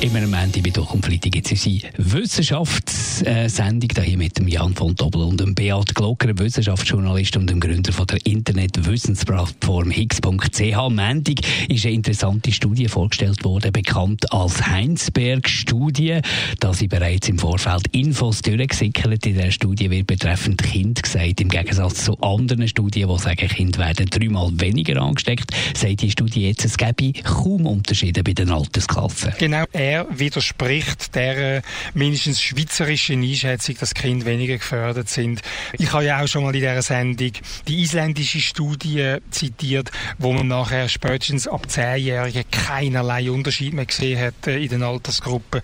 Immer am Ende bei Doch und Freitag gibt es unsere Wissenschaftssendung hier mit dem Jan von Doppel und dem Beat Glocker, Wissenschaftsjournalist und dem Gründer von der Internet-Wissensplattform Higgs.ch. Mendig ist eine interessante Studie vorgestellt worden, bekannt als Heinsberg-Studie. Da sie bereits im Vorfeld Infos durchgesickert. In der Studie wird betreffend Kind gesagt, im Gegensatz zu anderen Studien, die sagen, Kinder werden dreimal weniger angesteckt, sagt die Studie jetzt, es gäbe kaum Unterschiede bei den Altersklassen. Genau, er widerspricht der mindestens schweizerischen Einschätzung, dass Kinder weniger gefördert sind. Ich habe ja auch schon mal in dieser Sendung die isländische Studie zitiert, wo man nachher spätestens ab 10-Jährigen keinerlei Unterschied mehr gesehen hat äh, in den Altersgruppen.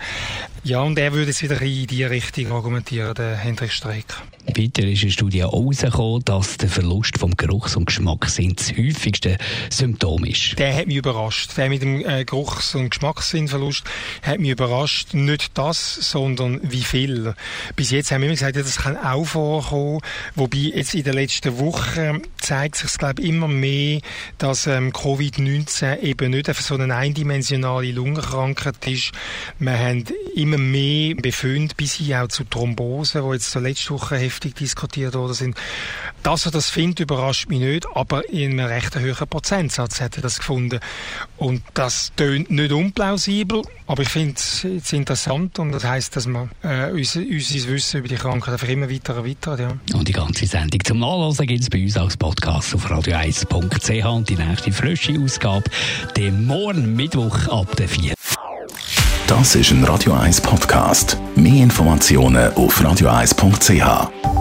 Ja, und er würde jetzt wieder in die Richtung argumentieren, der Hendrik Streeck. Weiter ist in der Studie herausgekommen, dass der Verlust vom Geruchs- und Geschmackssinn das häufigste Symptom ist. Der hat mich überrascht. Der mit dem äh, Geruchs- und Geschmackssinnverlust hat mich überrascht. Nicht das, sondern wie viel. Bis jetzt haben wir immer gesagt, ja, das kann auch vorkommen. Wobei jetzt in den letzten Wochen zeigt sich glaube ich, immer mehr, dass ähm, Covid-19 eben nicht einfach so eine eindimensionale Lungenkrankheit ist. Wir haben immer mehr Befunde bis hin auch zu Thrombosen, die jetzt letzte Woche heftig diskutiert worden sind. Dass er das findet, überrascht mich nicht, aber in einem recht hohen Prozentsatz hat er das gefunden. Und das tönt nicht unplausibel, aber ich finde es interessant und das heisst, dass man äh, unser, unser Wissen über die Krankheit einfach immer weiter erweitert. Ja. Und die ganze Sendung zum Nachlesen gibt es bei uns als Podcast auf radio1.ch und die nächste frische Ausgabe den morgen Mittwoch ab der 4. Das ist ein Radio 1 Podcast. Mehr Informationen auf radio1.ch.